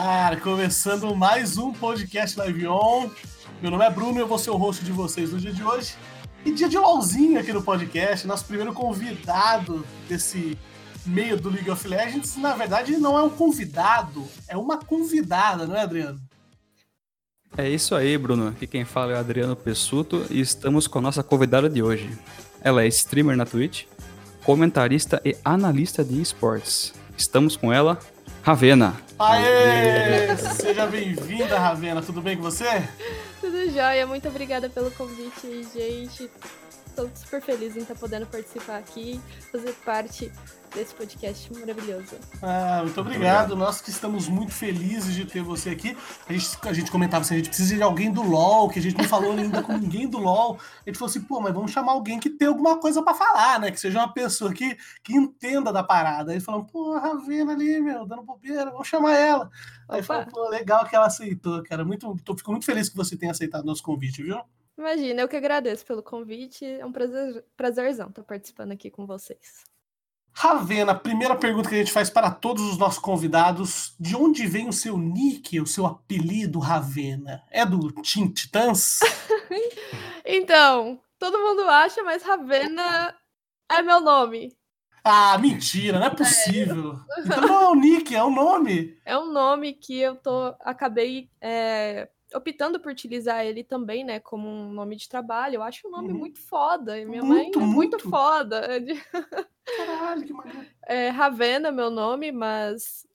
Ar, começando mais um podcast Live On. Meu nome é Bruno eu vou ser o host de vocês no dia de hoje. E dia de LOLzinho aqui no podcast, nosso primeiro convidado desse meio do League of Legends. Na verdade, não é um convidado, é uma convidada, não é, Adriano? É isso aí, Bruno. Aqui quem fala é o Adriano Pessuto e estamos com a nossa convidada de hoje. Ela é streamer na Twitch, comentarista e analista de esportes. Estamos com ela, Ravena. Aê! Seja bem-vinda, Ravena. Tudo bem com você? Tudo jóia. Muito obrigada pelo convite, gente. Estou super feliz em estar podendo participar aqui, fazer parte desse podcast maravilhoso. Ah, muito obrigado. Nós que estamos muito felizes de ter você aqui. A gente, a gente comentava assim, a gente precisa de alguém do LoL, que a gente não falou ainda com ninguém do LoL. A gente falou assim, pô, mas vamos chamar alguém que tenha alguma coisa para falar, né? Que seja uma pessoa que, que entenda da parada. Aí falamos, pô, a Ravena ali, meu, dando bobeira, vamos chamar ela. Aí falou, pô, legal que ela aceitou, cara. Muito, tô, fico muito feliz que você tenha aceitado nosso convite, viu? Imagina, eu que agradeço pelo convite. É um prazer, prazerzão estar participando aqui com vocês. Ravena, primeira pergunta que a gente faz para todos os nossos convidados: de onde vem o seu nick, o seu apelido Ravena? É do Teen Titãs? então, todo mundo acha, mas Ravena é meu nome. Ah, mentira, não é possível. É. Então não é o nick, é o nome. É um nome que eu tô acabei é, optando por utilizar ele também, né, como um nome de trabalho. Eu acho um nome uhum. muito foda. E minha muito, mãe é muito, muito foda. Caralho, que maneiro. É Ravena, meu nome, mas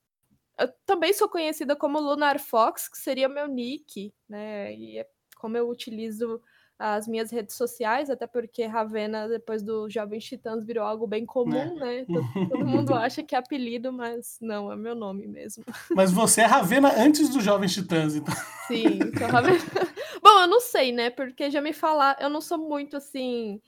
eu também sou conhecida como Lunar Fox, que seria meu nick, né? E é como eu utilizo as minhas redes sociais, até porque Ravena, depois do Jovens Titãs, virou algo bem comum, é. né? Todo, todo, mundo acha que é apelido, mas não, é meu nome mesmo. Mas você é Ravena antes do Jovens Titãs, então. Sim, sou Ravena. Bom, eu não sei, né? Porque já me falar, eu não sou muito assim.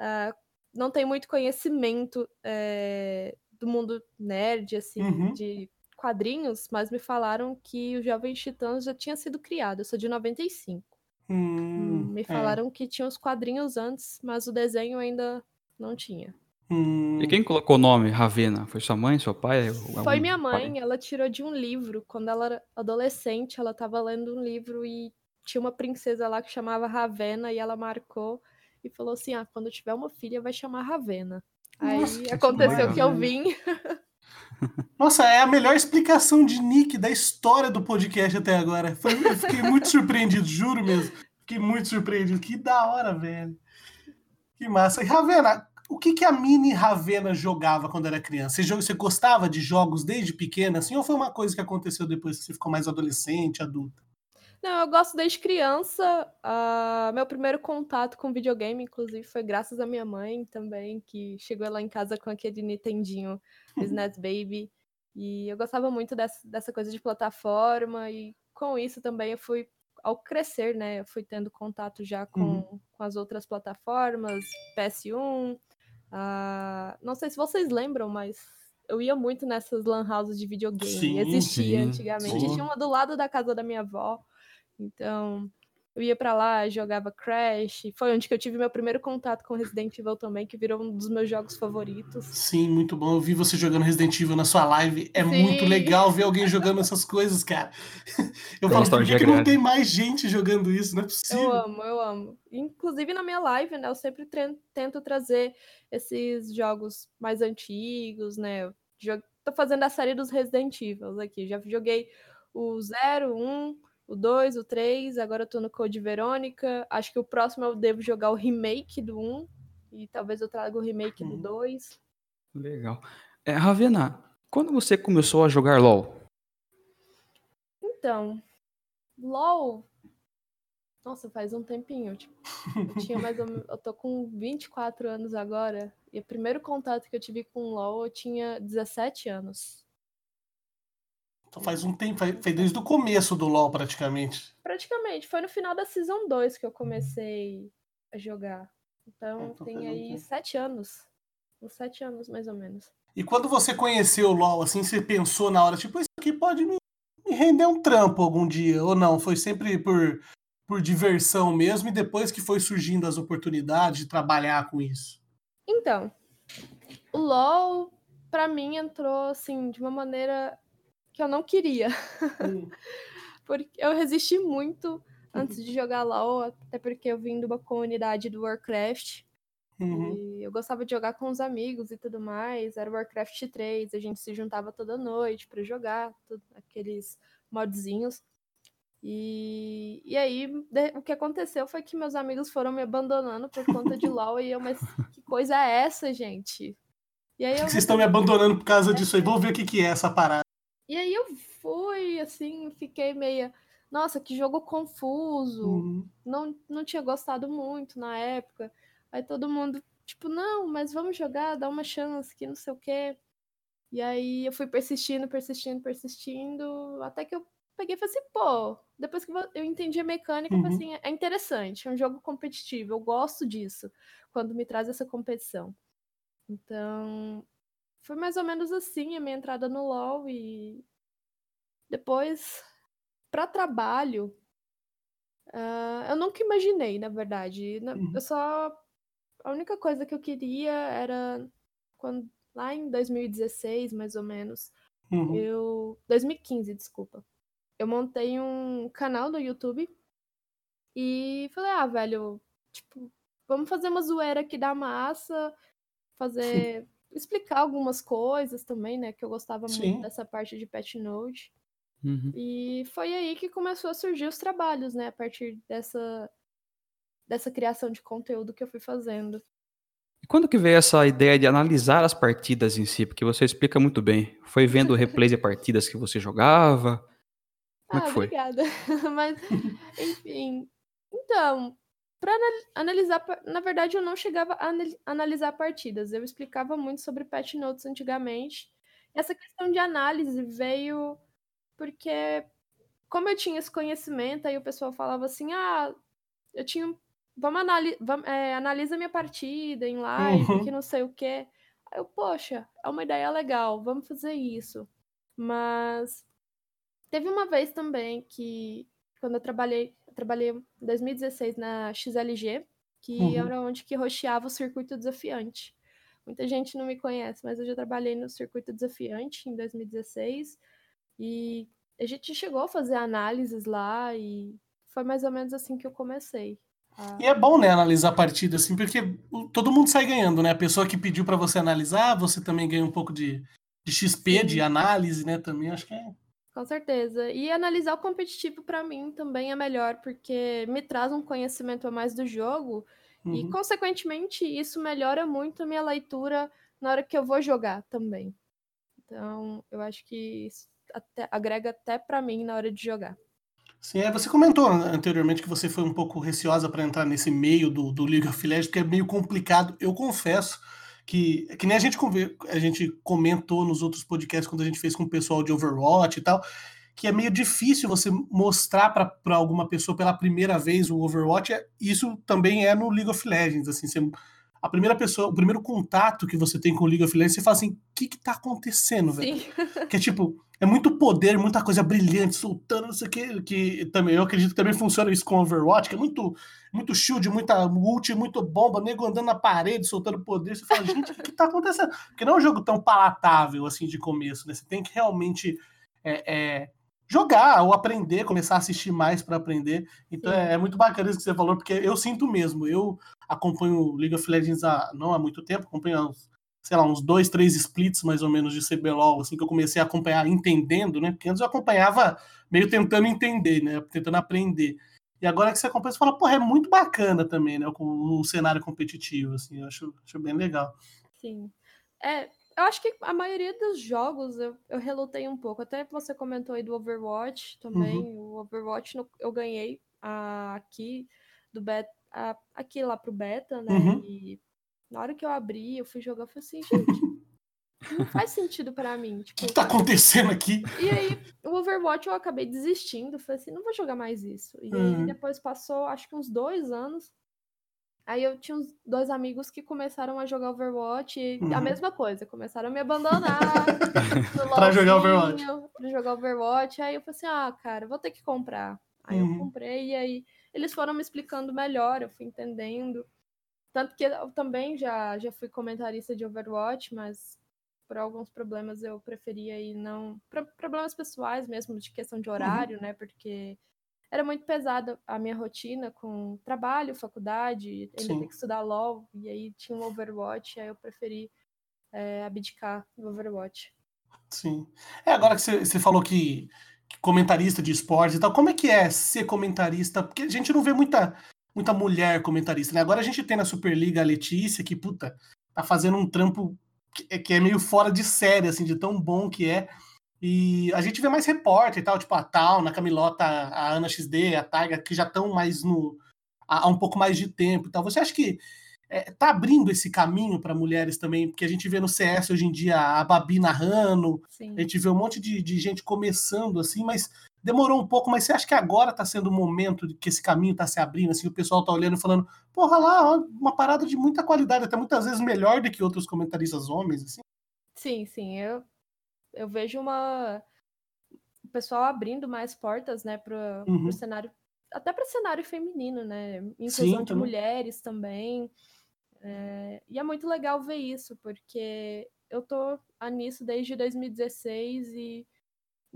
Uh, não tenho muito conhecimento é, do mundo nerd, assim, uhum. de quadrinhos, mas me falaram que o Jovens Titãs já tinha sido criado. Eu sou de 95. Hum, Me é. falaram é. que tinha os quadrinhos antes, mas o desenho ainda não tinha. Hum. E quem colocou o nome Ravena? Foi sua mãe, seu pai? Foi minha mãe, pai? ela tirou de um livro. Quando ela era adolescente, ela estava lendo um livro e tinha uma princesa lá que chamava Ravena e ela marcou e falou assim: Ah, quando tiver uma filha, vai chamar Ravena. Nossa, Aí aconteceu que eu vim. Nossa, é a melhor explicação de Nick da história do podcast até agora. Foi, eu fiquei muito surpreendido, juro mesmo. Fiquei muito surpreendido. Que da hora, velho. Que massa. E Ravena, o que, que a mini Ravena jogava quando era criança? Você, você gostava de jogos desde pequena, assim, ou foi uma coisa que aconteceu depois que você ficou mais adolescente, adulta? Não, eu gosto desde criança. Uh, meu primeiro contato com videogame, inclusive, foi graças à minha mãe também, que chegou lá em casa com aquele Nintendinho SNES Baby. E eu gostava muito dessa, dessa coisa de plataforma, e com isso também eu fui, ao crescer, né, eu fui tendo contato já com, uhum. com as outras plataformas, PS1. Uh, ah, não sei se vocês lembram, mas eu ia muito nessas lan houses de videogame. Sim, Existia sim, antigamente. Sim. Tinha uma do lado da casa da minha avó. Então, eu ia para lá, jogava Crash. Foi onde que eu tive meu primeiro contato com Resident Evil também, que virou um dos meus jogos favoritos. Sim, muito bom. Eu vi você jogando Resident Evil na sua live. É Sim. muito legal ver alguém jogando essas coisas, cara. Eu falo, por que, que não tem mais gente jogando isso? Não é possível. Eu amo, eu amo. Inclusive na minha live, né, eu sempre tento trazer esses jogos mais antigos, né? Eu tô fazendo a série dos Resident Evil aqui. Já joguei o 0, 1, o 2, o 3, agora eu tô no Code Verônica. Acho que o próximo eu devo jogar o remake do 1 e talvez eu traga o remake do 2. Uhum. Legal. É, Ravena, quando você começou a jogar LoL? Então, LoL. Nossa, faz um tempinho. Tipo, eu tinha mais ou menos, Eu tô com 24 anos agora. E o primeiro contato que eu tive com LoL eu tinha 17 anos. Então faz um tempo, foi desde o começo do LoL praticamente. Praticamente, foi no final da Season 2 que eu comecei a jogar. Então, então tem aí um sete anos. Uns sete anos, mais ou menos. E quando você conheceu o LoL, assim, você pensou na hora, tipo, isso aqui pode me, me render um trampo algum dia, ou não? Foi sempre por, por diversão mesmo, e depois que foi surgindo as oportunidades de trabalhar com isso? Então, o LoL, para mim, entrou, assim, de uma maneira que eu não queria. Hum. porque eu resisti muito antes de jogar LoL, até porque eu vim de uma comunidade do Warcraft. Uhum. E eu gostava de jogar com os amigos e tudo mais. Era Warcraft 3, a gente se juntava toda noite para jogar, tudo, aqueles modzinhos. E, e aí, de, o que aconteceu foi que meus amigos foram me abandonando por conta de LoL. e eu, mas que coisa é essa, gente? E aí eu... Vocês estão me abandonando por causa disso aí. Vamos ver o que, que é essa parada. E aí eu fui, assim, fiquei meio. Nossa, que jogo confuso. Uhum. Não, não tinha gostado muito na época. Aí todo mundo, tipo, não, mas vamos jogar, dá uma chance, que não sei o quê. E aí eu fui persistindo, persistindo, persistindo, até que eu peguei e falei assim, pô, depois que eu entendi a mecânica, uhum. eu falei uhum. assim, é interessante, é um jogo competitivo, eu gosto disso, quando me traz essa competição. Então, foi mais ou menos assim a minha entrada no LoL e depois, para trabalho, uh, eu nunca imaginei, na verdade. Uhum. Eu só. A única coisa que eu queria era quando lá em 2016, mais ou menos, uhum. eu 2015, desculpa. Eu montei um canal no YouTube e falei: "Ah, velho, tipo, vamos fazer uma zoeira aqui da massa, fazer explicar algumas coisas também, né, que eu gostava Sim. muito dessa parte de Pet Node. Uhum. E foi aí que começou a surgir os trabalhos, né? A partir dessa, dessa criação de conteúdo que eu fui fazendo. E quando que veio essa ideia de analisar as partidas em si? Porque você explica muito bem. Foi vendo replays de partidas que você jogava? Como ah, é que foi? Obrigada. Mas, enfim. Então, para analisar, na verdade, eu não chegava a analisar partidas. Eu explicava muito sobre patch notes antigamente. Essa questão de análise veio porque como eu tinha esse conhecimento, aí o pessoal falava assim, ah, eu tinha. Vamos, anali vamos é, analisa minha partida em live, uhum. que não sei o quê. Aí eu, poxa, é uma ideia legal, vamos fazer isso. Mas teve uma vez também que, quando eu trabalhei, trabalhei em 2016 na XLG, que uhum. era onde que rocheava o circuito desafiante. Muita gente não me conhece, mas eu já trabalhei no circuito desafiante em 2016. E a gente chegou a fazer análises lá e foi mais ou menos assim que eu comecei. A... E é bom, né, analisar a partida assim, porque todo mundo sai ganhando, né? A pessoa que pediu para você analisar, você também ganha um pouco de, de XP, Sim. de análise, né? Também acho que é. Com certeza. E analisar o competitivo para mim também é melhor, porque me traz um conhecimento a mais do jogo uhum. e, consequentemente, isso melhora muito a minha leitura na hora que eu vou jogar também. Então, eu acho que isso até, agrega até para mim na hora de jogar. Sim, é, você comentou anteriormente que você foi um pouco receosa para entrar nesse meio do, do League of Legends, porque é meio complicado. Eu confesso que, que nem a gente, a gente comentou nos outros podcasts quando a gente fez com o pessoal de Overwatch e tal, que é meio difícil você mostrar para alguma pessoa pela primeira vez o Overwatch. Isso também é no League of Legends. Assim, você a primeira pessoa, o primeiro contato que você tem com o League of Legends, você fala assim, o que que tá acontecendo, velho? Que é tipo, é muito poder, muita coisa brilhante, soltando, não sei o que, que também, eu acredito que também funciona isso com Overwatch, que é muito, muito shield, muita ult, muito bomba, nego andando na parede, soltando poder, você fala, gente, o que, tá acontecendo? Porque não é um jogo tão palatável, assim, de começo, né? Você tem que realmente é, é, jogar ou aprender, começar a assistir mais para aprender. Então é, é, muito bacana isso que você falou, porque eu sinto mesmo. Eu acompanho League of Legends há, não há muito tempo, acompanho uns, sei lá, uns dois, três splits mais ou menos de CBLOL, assim que eu comecei a acompanhar entendendo, né? Porque antes eu acompanhava meio tentando entender, né? Tentando aprender. E agora que você acompanha, você fala, porra, é muito bacana também, né? Com o cenário competitivo, assim, eu acho, acho bem legal. Sim. É, eu acho que a maioria dos jogos eu, eu relutei um pouco. Até você comentou aí do Overwatch também. Uhum. O Overwatch no, eu ganhei a, aqui do beta, a, aqui lá pro beta, né? Uhum. E na hora que eu abri, eu fui jogar, eu falei assim, gente, não faz sentido para mim. Tipo, o que tá acontecendo aqui? E aí, o Overwatch eu acabei desistindo. Falei assim, não vou jogar mais isso. E uhum. aí, depois passou, acho que uns dois anos. Aí eu tinha uns dois amigos que começaram a jogar Overwatch e uhum. a mesma coisa, começaram a me abandonar pra jogar Overwatch. Pra jogar Overwatch. Aí eu falei assim: ah, cara, vou ter que comprar. Aí uhum. eu comprei e aí eles foram me explicando melhor, eu fui entendendo. Tanto que eu também já, já fui comentarista de Overwatch, mas por alguns problemas eu preferia ir não. Problemas pessoais mesmo, de questão de uhum. horário, uhum. né? Porque era muito pesada a minha rotina com trabalho, faculdade, ainda ter que estudar LOL, e aí tinha um Overwatch, aí eu preferi é, abdicar do Overwatch. Sim. É, agora que você falou que, que, comentarista de esportes e tal, como é que é ser comentarista? Porque a gente não vê muita, muita mulher comentarista, né? Agora a gente tem na Superliga a Letícia, que, puta, tá fazendo um trampo que, é, que é meio fora de série, assim, de tão bom que é. E a gente vê mais repórter e tal, tipo a Tal, na Camilota, a Ana XD, a Taiga, que já estão mais no. há um pouco mais de tempo e tal. Você acha que é, tá abrindo esse caminho para mulheres também? Porque a gente vê no CS hoje em dia a Babi narrando, Sim. a gente vê um monte de, de gente começando assim, mas demorou um pouco, mas você acha que agora está sendo o momento que esse caminho está se abrindo, assim, o pessoal está olhando e falando, porra lá, uma parada de muita qualidade, até muitas vezes melhor do que outros comentaristas homens, assim? Sim, sim, eu, eu vejo uma o pessoal abrindo mais portas, né, para o uhum. cenário, até para cenário feminino, né, inclusão sim, de mulheres também, é, e é muito legal ver isso, porque eu tô nisso desde 2016 e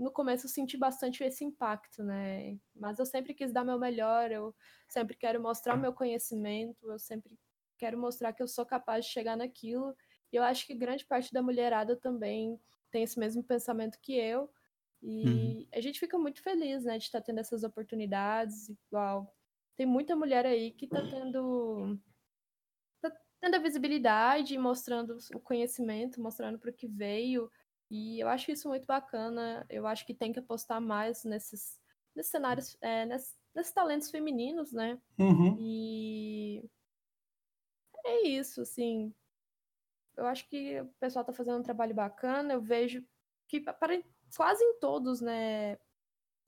no começo senti bastante esse impacto, né? Mas eu sempre quis dar meu melhor, eu sempre quero mostrar o meu conhecimento, eu sempre quero mostrar que eu sou capaz de chegar naquilo. E eu acho que grande parte da mulherada também tem esse mesmo pensamento que eu. E uhum. a gente fica muito feliz, né, de estar tendo essas oportunidades. Igual, tem muita mulher aí que está tendo tá tendo a visibilidade, mostrando o conhecimento, mostrando para o que veio. E eu acho isso muito bacana. Eu acho que tem que apostar mais nesses, nesses cenários, é, nesses, nesses, talentos femininos, né? Uhum. E é isso, assim. Eu acho que o pessoal tá fazendo um trabalho bacana. Eu vejo que para quase em todos, né?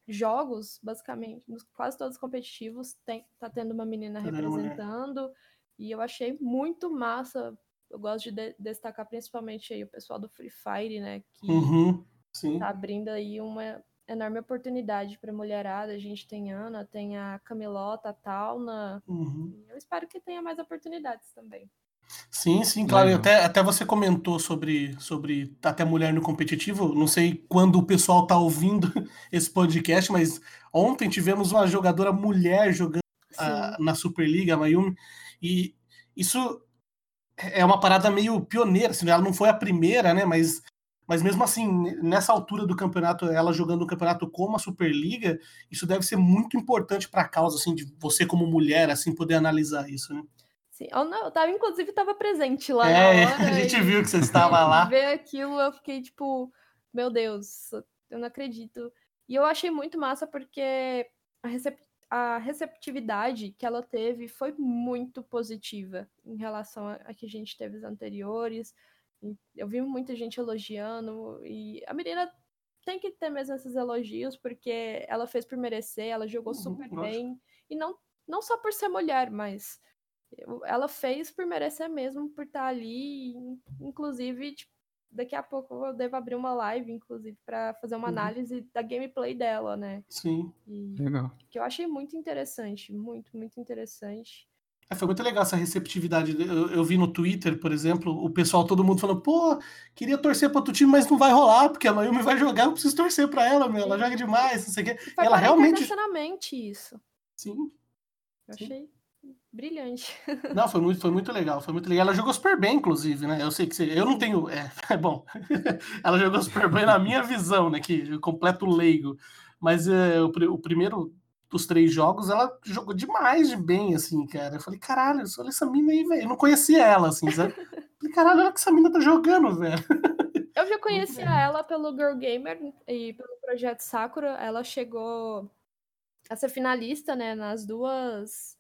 Jogos, basicamente, quase todos competitivos, tem, tá tendo uma menina representando. E eu achei muito massa eu gosto de, de destacar principalmente aí o pessoal do Free Fire, né? Que uhum, tá abrindo aí uma enorme oportunidade para mulherada. A gente tem Ana, tem a Camilota, a Tauna. Uhum. Eu espero que tenha mais oportunidades também. Sim, sim, claro. Até, até você comentou sobre, sobre até mulher no competitivo. Não sei quando o pessoal tá ouvindo esse podcast, mas ontem tivemos uma jogadora mulher jogando a, na Superliga, a Mayumi, e isso é uma parada meio pioneira, assim, ela não foi a primeira, né? Mas, mas mesmo assim, nessa altura do campeonato, ela jogando um campeonato como a Superliga, isso deve ser muito importante para a causa, assim, de você como mulher, assim, poder analisar isso, né? Sim, eu, não, eu tava, inclusive, estava presente lá é, hora, a gente viu que você estava lá. Ver aquilo, eu fiquei tipo, meu Deus, eu não acredito. E eu achei muito massa porque a recepção a receptividade que ela teve foi muito positiva em relação a, a que a gente teve os anteriores. Eu vi muita gente elogiando e a menina tem que ter mesmo esses elogios porque ela fez por merecer, ela jogou uhum, super bem e não não só por ser mulher, mas ela fez por merecer mesmo, por estar ali, inclusive, tipo, daqui a pouco eu devo abrir uma live, inclusive, para fazer uma uhum. análise da gameplay dela, né? Sim. E, legal. Que eu achei muito interessante, muito, muito interessante. É, foi muito legal essa receptividade. Eu, eu, vi no Twitter, por exemplo, o pessoal, todo mundo falando, pô, queria torcer para outro time, mas não vai rolar, porque a Mayumi vai jogar, eu preciso torcer para ela, meu, ela joga demais, não sei o quê. Foi ela realmente. isso. Sim. Eu achei brilhante. Não, foi muito, foi muito legal, foi muito legal. Ela jogou super bem, inclusive, né? Eu sei que você, eu não tenho, é, é bom. ela jogou super bem na minha visão, né? Que completo leigo. Mas é, o, o, primeiro dos três jogos, ela jogou demais de bem, assim, cara. Eu falei, caralho, olha essa mina aí, velho. Eu não conhecia ela, assim, sabe? Eu falei, caralho, olha que essa mina tá jogando, velho. Eu já conhecia ela pelo Girl Gamer e pelo projeto Sakura. Ela chegou a ser finalista, né, nas duas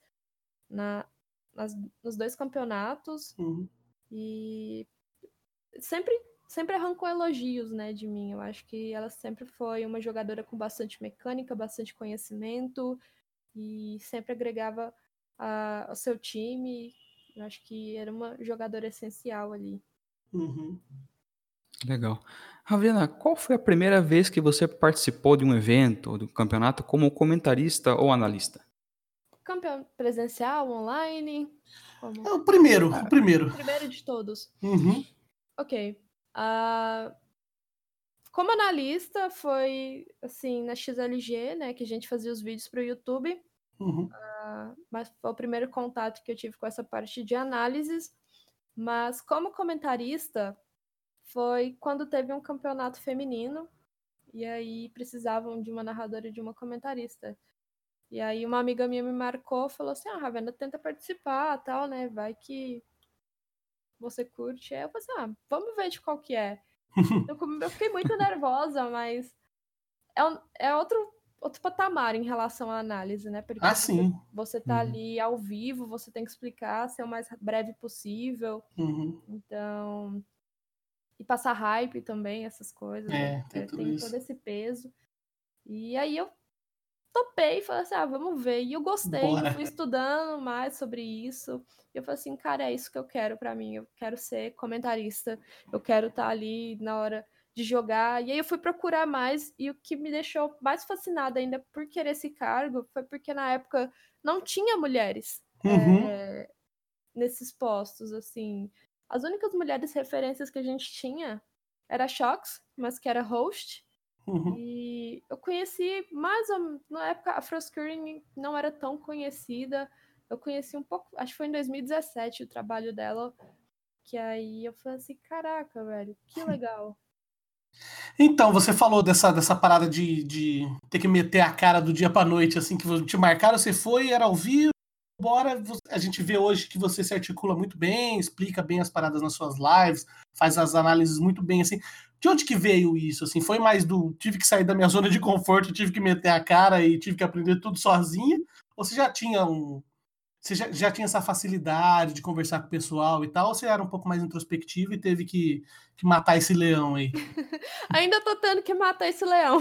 na, nas, nos dois campeonatos uhum. e sempre sempre arrancou elogios, né, de mim. Eu acho que ela sempre foi uma jogadora com bastante mecânica, bastante conhecimento e sempre agregava a, ao seu time. Eu acho que era uma jogadora essencial ali. Uhum. Legal. Ravena, qual foi a primeira vez que você participou de um evento ou do campeonato como comentarista ou analista? Campeão presencial, online? Como? É o primeiro, ah, o primeiro. O primeiro de todos. Uhum. Ok. Uh, como analista, foi assim na XLG, né, que a gente fazia os vídeos para o YouTube. Uhum. Uh, mas foi o primeiro contato que eu tive com essa parte de análises. Mas como comentarista, foi quando teve um campeonato feminino e aí precisavam de uma narradora e de uma comentarista. E aí uma amiga minha me marcou, falou assim: "Ah, Ravena, tenta participar, tal, né? Vai que você curte". Aí eu falei assim: "Ah, vamos ver de qual que é". eu, fiquei muito nervosa, mas é, um, é outro outro patamar em relação à análise, né? Porque ah, sim. Você, você tá uhum. ali ao vivo, você tem que explicar, ser o mais breve possível. Uhum. Então, e passar hype também, essas coisas. É, né? tem, é, tem todo esse peso. E aí eu topei, falei assim, ah, vamos ver. E eu gostei, eu fui estudando mais sobre isso. E eu falei assim, cara, é isso que eu quero para mim. Eu quero ser comentarista. Eu quero estar tá ali na hora de jogar. E aí eu fui procurar mais. E o que me deixou mais fascinada ainda por querer esse cargo foi porque na época não tinha mulheres uhum. é, nesses postos, assim. As únicas mulheres referências que a gente tinha era a Shox, mas que era host. Uhum. E eu conheci mais ou na época a Froskurin não era tão conhecida. Eu conheci um pouco, acho que foi em 2017 o trabalho dela, que aí eu falei assim, caraca, velho, que legal. Então, você falou dessa, dessa parada de, de ter que meter a cara do dia pra noite, assim, que te marcaram, você foi, era ao vivo, embora a gente vê hoje que você se articula muito bem, explica bem as paradas nas suas lives, faz as análises muito bem, assim. De onde que veio isso? Assim, foi mais do tive que sair da minha zona de conforto, tive que meter a cara e tive que aprender tudo sozinha? Ou você já tinha um. Você já, já tinha essa facilidade de conversar com o pessoal e tal, ou você era um pouco mais introspectivo e teve que, que matar esse leão aí? Ainda tô tendo que matar esse leão.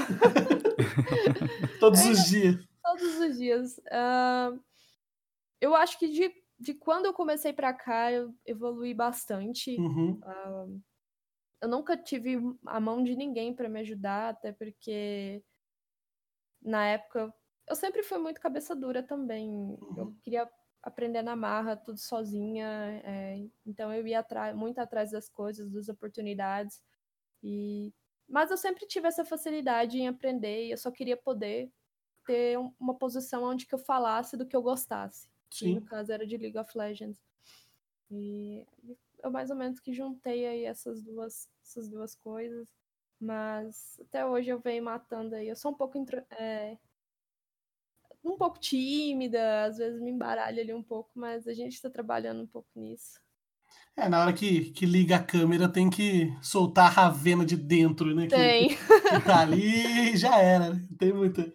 todos Ainda, os dias. Todos os dias. Uh, eu acho que de, de quando eu comecei para cá, eu evolui bastante. Uhum. Uh, eu nunca tive a mão de ninguém para me ajudar, até porque na época eu sempre fui muito cabeça dura também. Eu uhum. queria aprender na marra, tudo sozinha. É, então eu ia muito atrás das coisas, das oportunidades. E mas eu sempre tive essa facilidade em aprender e eu só queria poder ter uma posição onde que eu falasse do que eu gostasse. Sim. no caso era de League of Legends. E eu mais ou menos que juntei aí essas duas, essas duas coisas. Mas até hoje eu venho matando aí. Eu sou um pouco é, um pouco tímida, às vezes me embaralho ali um pouco, mas a gente está trabalhando um pouco nisso. É, na hora que, que liga a câmera tem que soltar a ravena de dentro, né? Tem. Que, que tá ali já era, né? Tem muita.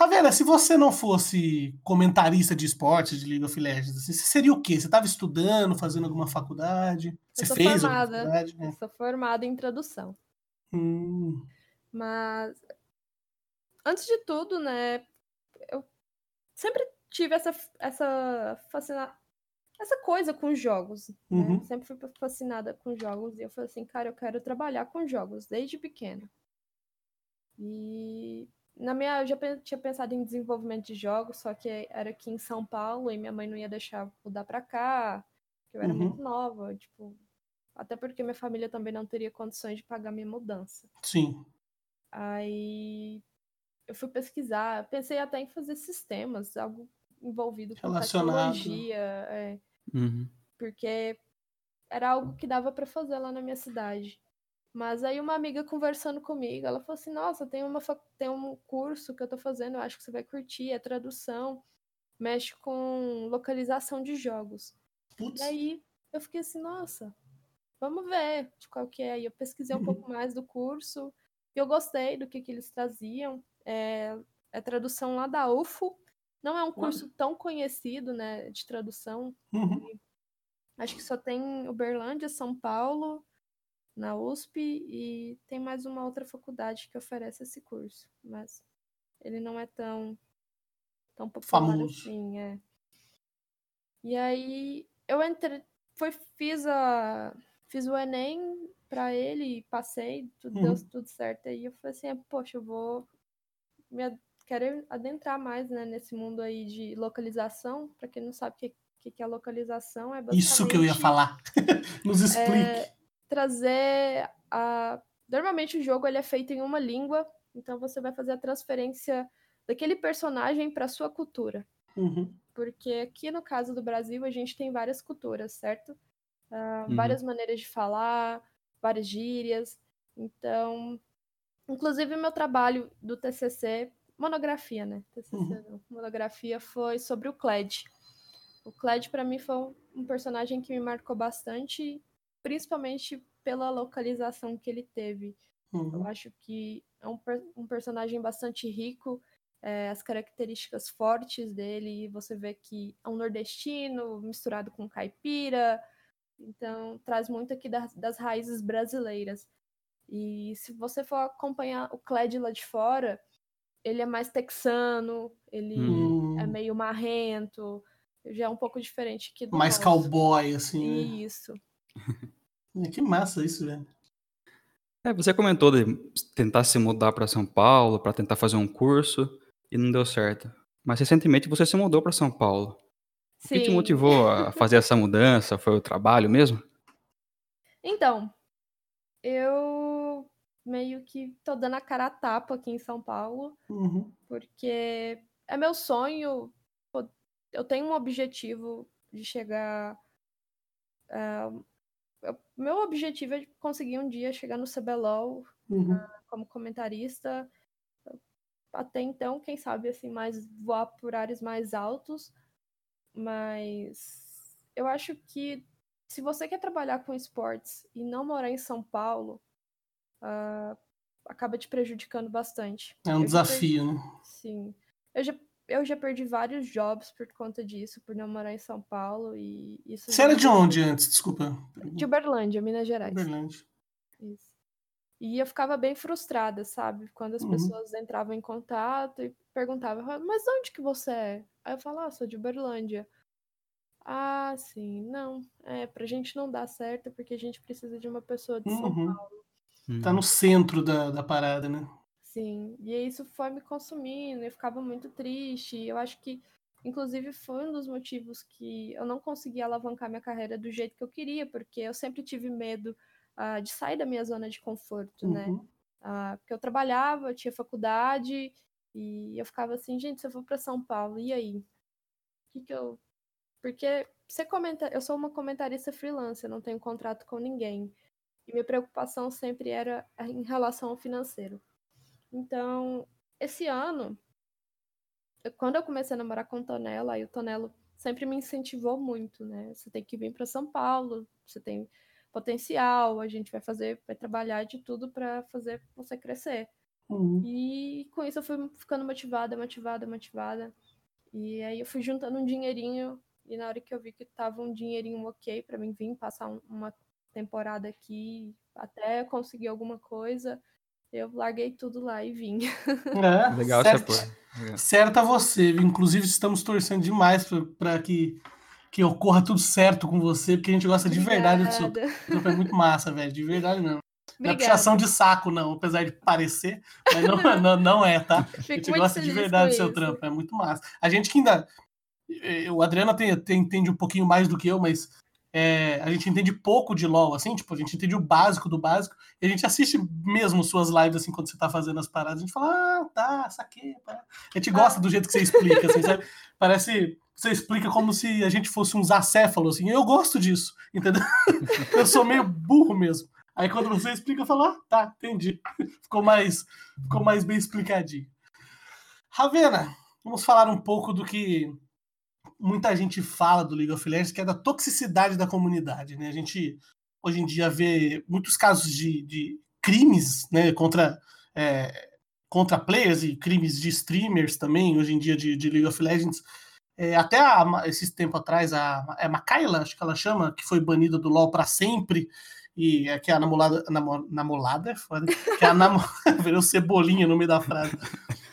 Ravena, se você não fosse comentarista de esportes de League of Legends, assim, você seria o quê? Você estava estudando, fazendo alguma faculdade? Você fez formada, faculdade? Eu sou formada em tradução. Hum. Mas, antes de tudo, né, eu sempre tive essa, essa fascina... essa coisa com jogos. Né? Uhum. Sempre fui fascinada com jogos. E eu falei assim, cara, eu quero trabalhar com jogos desde pequena. E na minha, eu já tinha pensado em desenvolvimento de jogos, só que era aqui em São Paulo e minha mãe não ia deixar mudar para cá, porque eu era uhum. muito nova, tipo, até porque minha família também não teria condições de pagar minha mudança. Sim. Aí eu fui pesquisar, pensei até em fazer sistemas, algo envolvido com tecnologia, é, uhum. porque era algo que dava para fazer lá na minha cidade. Mas aí uma amiga conversando comigo, ela falou assim: "Nossa, tem uma tem um curso que eu tô fazendo, eu acho que você vai curtir, é tradução, mexe com localização de jogos". Putz. E aí eu fiquei assim: "Nossa, vamos ver de qual que é". E eu pesquisei um pouco mais do curso e eu gostei do que que eles traziam. É, é tradução lá da UFO. Não é um curso tão conhecido, né, de tradução. Uhum. Acho que só tem Uberlândia, São Paulo, na USP e tem mais uma outra faculdade que oferece esse curso, mas ele não é tão tão popular Famoso. assim, é. E aí eu entrei, foi fiz a fiz o ENEM para ele, passei, tudo uhum. deu tudo certo aí. Eu falei assim, poxa, eu vou me quero adentrar mais, né, nesse mundo aí de localização. Para quem não sabe o que, que, que é localização, é Isso que eu ia falar. Nos explique. É, trazer a... normalmente o jogo ele é feito em uma língua, então você vai fazer a transferência daquele personagem para sua cultura. Uhum. Porque aqui no caso do Brasil a gente tem várias culturas, certo? Uh, uhum. Várias maneiras de falar, várias gírias. Então, inclusive meu trabalho do TCC, monografia, né? TCC uhum. não, monografia foi sobre o Cled. O Cled para mim foi um personagem que me marcou bastante, principalmente pela localização que ele teve. Uhum. Eu acho que é um, um personagem bastante rico, é, as características fortes dele, você vê que é um nordestino misturado com caipira, então traz muito aqui das, das raízes brasileiras. E se você for acompanhar o Cled lá de fora, ele é mais texano, ele hum. é meio marrento, já é um pouco diferente do Mais nosso. cowboy, assim. Né? Isso. que massa isso, velho. É, você comentou de tentar se mudar para São Paulo, para tentar fazer um curso, e não deu certo. Mas recentemente você se mudou para São Paulo. O que te motivou a fazer essa mudança? Foi o trabalho mesmo? Então, eu meio que tô dando a cara a tapa aqui em São Paulo, uhum. porque é meu sonho eu tenho um objetivo de chegar. Uh, meu objetivo é conseguir um dia chegar no CBLOL uhum. uh, como comentarista. Até então, quem sabe, assim, mais voar por áreas mais altos. Mas eu acho que se você quer trabalhar com esportes e não morar em São Paulo, uh, acaba te prejudicando bastante. É um eu desafio, perdi... né? Sim. Eu já eu já perdi vários jobs por conta disso, por não morar em São Paulo e isso. Você era de onde antes? Desculpa. De Uberlândia, Minas Gerais. Uberlândia. Isso. E eu ficava bem frustrada, sabe? Quando as uhum. pessoas entravam em contato e perguntavam, mas onde que você é? Aí eu falava, ah, sou de Uberlândia. Ah, sim, não. É, pra gente não dar certo porque a gente precisa de uma pessoa de uhum. São Paulo. Tá no centro da, da parada, né? Sim, e isso foi me consumindo, eu ficava muito triste. Eu acho que, inclusive, foi um dos motivos que eu não consegui alavancar minha carreira do jeito que eu queria, porque eu sempre tive medo uh, de sair da minha zona de conforto, né? uhum. né? Uh, porque eu trabalhava, eu tinha faculdade, e eu ficava assim, gente, se eu for para São Paulo, e aí? O que, que eu. Porque você comenta, eu sou uma comentarista freelancer, não tenho contrato com ninguém. E minha preocupação sempre era em relação ao financeiro. Então, esse ano, quando eu comecei a namorar com o Tonelo, aí o Tonelo sempre me incentivou muito, né? Você tem que vir para São Paulo, você tem potencial, a gente vai fazer, vai trabalhar de tudo para fazer você crescer. Uhum. E com isso eu fui ficando motivada, motivada, motivada. E aí eu fui juntando um dinheirinho e na hora que eu vi que tava um dinheirinho ok para mim vir passar uma temporada aqui até conseguir alguma coisa, eu larguei tudo lá e vim. É, Legal certo, certa você. Inclusive, estamos torcendo demais para que, que ocorra tudo certo com você, porque a gente gosta Obrigada. de verdade do seu trampo. É muito massa, velho. De verdade não. Não é puxação de saco, não, apesar de parecer, mas não, não, não é, tá? Fico a gente gosta de verdade do seu trampo, é muito massa. A gente que ainda. O Adriana tem, tem, entende um pouquinho mais do que eu, mas é, a gente entende pouco de LoL, assim, tipo, a gente entende o básico do básico, e a gente assiste mesmo suas lives, assim, quando você tá fazendo as paradas, a gente fala, ah, tá, saquei. A gente gosta do jeito que você explica, assim, sabe? Parece, você explica como se a gente fosse uns acéfalos, assim, eu gosto disso, entendeu? eu sou meio burro mesmo. Aí quando você explica, eu falo, ah, tá, entendi. Ficou mais, ficou mais bem explicadinho. Ravena, vamos falar um pouco do que muita gente fala do League of Legends, que é da toxicidade da comunidade. Né? A gente hoje em dia vê muitos casos de, de crimes né, contra, é, contra players e crimes de streamers também, hoje em dia, de, de League of Legends. É, até há esses tempo atrás, a, é Makaila, acho que ela chama, que foi banida do LoL para sempre, e é que a namorada, namor, namorada é foda, que a namorada, virou cebolinha no meio da frase,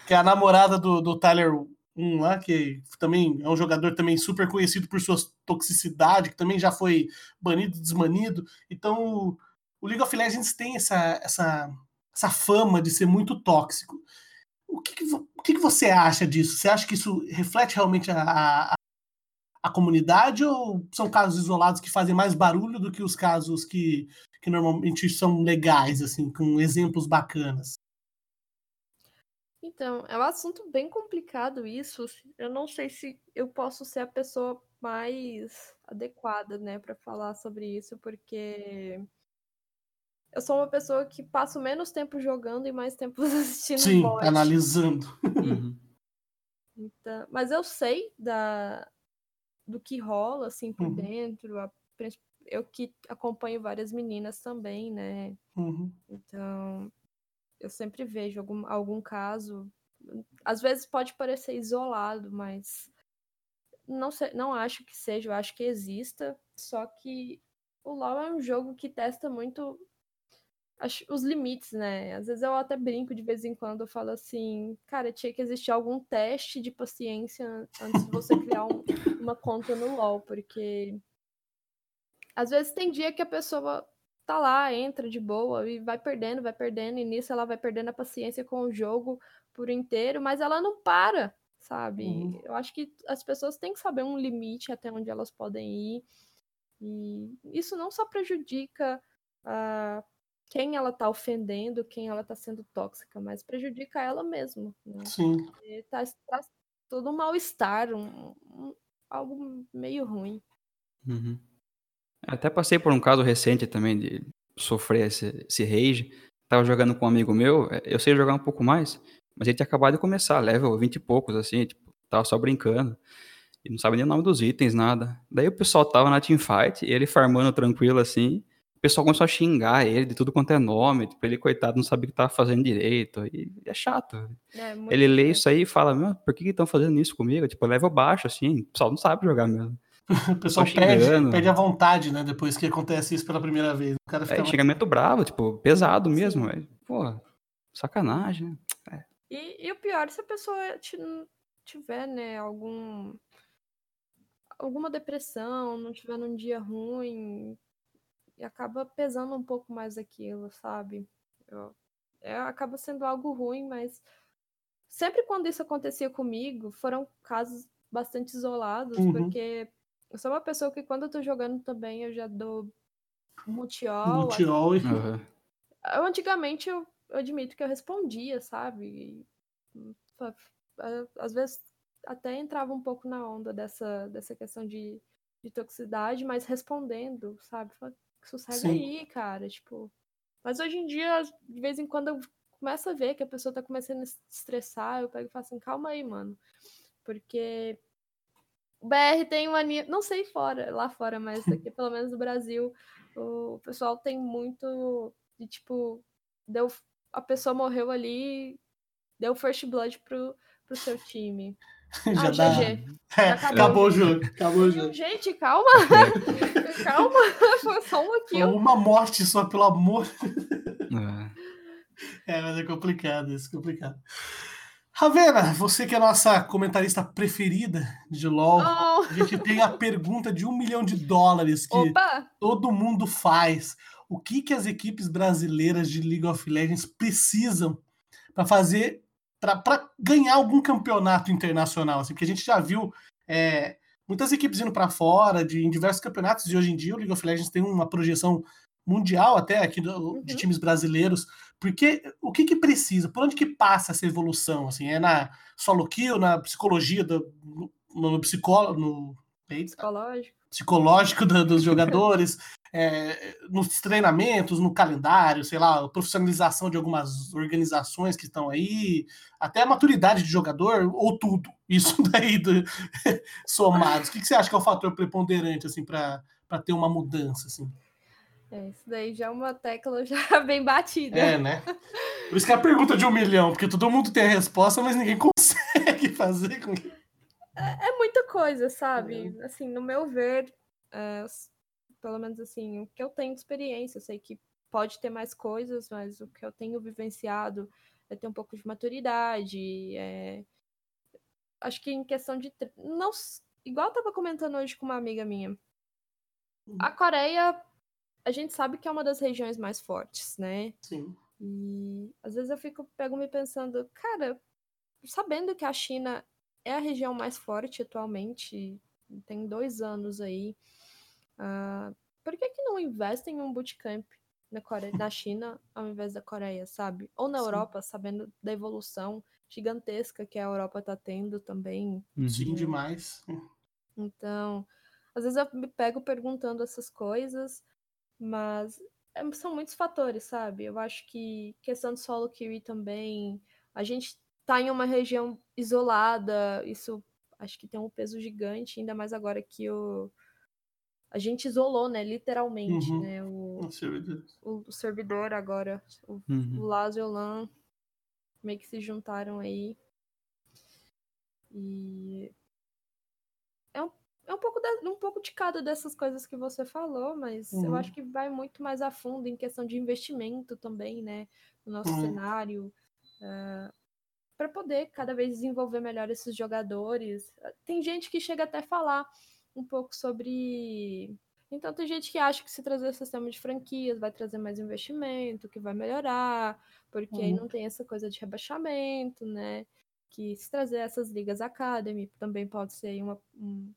que é a namorada do, do Tyler um lá que também é um jogador também super conhecido por sua toxicidade, que também já foi banido, desmanido. Então, o League of Legends tem essa, essa, essa fama de ser muito tóxico. O que, que, o que, que você acha disso? Você acha que isso reflete realmente a, a, a comunidade ou são casos isolados que fazem mais barulho do que os casos que, que normalmente são legais, assim, com exemplos bacanas? Então, é um assunto bem complicado isso. Eu não sei se eu posso ser a pessoa mais adequada, né, para falar sobre isso, porque eu sou uma pessoa que passo menos tempo jogando e mais tempo assistindo Sim, analisando. Uhum. Então, mas eu sei da do que rola assim por Uhum. dentro. a- eu que acompanho várias meninas também, né? Uhum. Então, eu sempre vejo algum, algum caso. Às vezes pode parecer isolado, mas não, sei, não acho que seja, eu acho que exista. Só que o LoL é um jogo que testa muito os limites, né? Às vezes eu até brinco de vez em quando, eu falo assim, cara, tinha que existir algum teste de paciência antes de você criar um- uma conta no LoL, porque às vezes tem dia que a pessoa tá lá, entra de boa e vai perdendo, vai perdendo, e nisso ela vai perdendo a paciência com o jogo por inteiro, mas ela não para, sabe? Uhum. Eu acho que as pessoas têm que saber um limite até onde elas podem ir. E isso não só prejudica ah, quem ela tá ofendendo, quem ela tá sendo tóxica, mas prejudica ela mesma. Né? Sim. E tá, tá todo um mal-estar, um, um- algo meio ruim. Uhum. Até passei por um caso recente também de sofrer esse, esse rage. Tava jogando com um amigo meu, eh, eu sei jogar um pouco mais, mas ele tinha acabado de começar, level 20 e poucos, assim, tipo, tava só brincando. E não sabe nem o nome dos itens, nada. Daí o pessoal tava na teamfight, e ele farmando tranquilo assim. O pessoal começou a xingar ele de tudo quanto é nome, tipo, ele, coitado, não sabia o que tava fazendo direito. E é chato. É, Ele lê isso aí e fala, meu, por que estão fazendo isso comigo? Tipo, level baixo, assim, o pessoal não sabe jogar mesmo. O pessoal xingando. perde a vontade, né? Depois que acontece isso pela primeira vez. O cara fica. É, xingamento bravo, tipo, pesado mesmo, velho. Pô, sacanagem. né? E, e o pior, se a pessoa ti- tiver, né, algum alguma depressão, não tiver num dia ruim, e acaba pesando um pouco mais aquilo, sabe? Eu- é, acaba sendo algo ruim, mas sempre quando isso acontecia comigo, foram casos bastante isolados, Uhum. porque eu sou uma pessoa que quando eu tô jogando também eu já dou mutiol, no Tiol e- Aham. eu, antigamente eu, eu admito que eu respondia, sabe? E, às vezes até entrava um pouco na onda dessa, dessa questão de, de toxicidade, mas respondendo, sabe? Fala, Sossega Sim. aí, cara, tipo. Mas hoje em dia, de vez em quando eu começo a ver que a pessoa tá começando a se estressar, eu pego e falo assim, calma aí, mano. Porque o BR tem uma. Não sei fora, lá fora, mas aqui, pelo menos no Brasil, o pessoal tem muito de tipo. Deu, a pessoa morreu ali, deu first blood pro, pro seu time. já ah, dá. GG. É, acabou. acabou o jogo. Acabou o jogo. Gente, calma! calma! Foi só um aqui. Uma morte só, pelo amor. É. É, mas é complicado isso, complicado. Ravena, você que é a nossa comentarista preferida de LOL, Oh, a gente tem a pergunta de um milhão de dólares que opa! todo mundo faz. O que, que as equipes brasileiras de League of Legends precisam para fazer para ganhar algum campeonato internacional? Assim, porque a gente já viu é, muitas equipes indo para fora de, em diversos campeonatos e hoje em dia o League of Legends tem uma projeção mundial até aqui do- de Uhum. times brasileiros. Porque o que, que precisa? Por onde que passa essa evolução? Assim, é na solo kill, na psicologia, do, no, no psicólogo, no, eita, Psicológico. psicológico da- dos jogadores, é, nos treinamentos, no calendário, sei lá, profissionalização de algumas organizações que estão aí, até a maturidade de jogador, ou tudo. Isso daí do, somados. O que, que você acha que é o fator preponderante assim, para ter uma mudança? Assim? É, isso daí já é uma tecla já bem batida. É, né? Por isso que é a pergunta de um milhão, porque todo mundo tem a resposta, mas ninguém consegue fazer com que. É muita coisa, sabe? Assim, no meu ver, é, pelo menos assim, o que eu tenho de experiência, eu sei que pode ter mais coisas, mas o que eu tenho vivenciado é ter um pouco de maturidade. é, Acho que em questão de. Não... Igual eu tava comentando hoje com uma amiga minha. A Coreia, a gente sabe que é uma das regiões mais fortes, né? Sim. E às vezes eu fico pego me pensando, cara, sabendo que a China é a região mais forte atualmente, tem dois anos aí. Uh, por que, que não investem em um bootcamp na, Coreia, na China ao invés da Coreia, sabe? Ou na Sim. Europa, sabendo da evolução gigantesca que a Europa tá tendo também. Uhum. Sim, demais. Então, às vezes eu me pego perguntando essas coisas, mas é, são muitos fatores, sabe? Eu acho que questão de solo kiwi também. A gente tá em uma região isolada, isso acho que tem um peso gigante, ainda mais agora que o a gente isolou, né, literalmente, uhum. né, o, o, servidor. O, o servidor agora, o, uhum. o Laz e o Lan meio que se juntaram aí. E é um, pouco de, um pouco de cada dessas coisas que você falou, mas uhum. eu acho que vai muito mais a fundo em questão de investimento também, né, no nosso uhum. cenário. Uh, eh, para poder cada vez desenvolver melhor esses jogadores. Tem gente que chega até a falar um pouco sobre. Então, tem gente que acha que se trazer o sistema de franquias vai trazer mais investimento, que vai melhorar, porque uhum. aí não tem essa coisa de rebaixamento, né? Que se trazer essas ligas Academy também pode ser uma, um,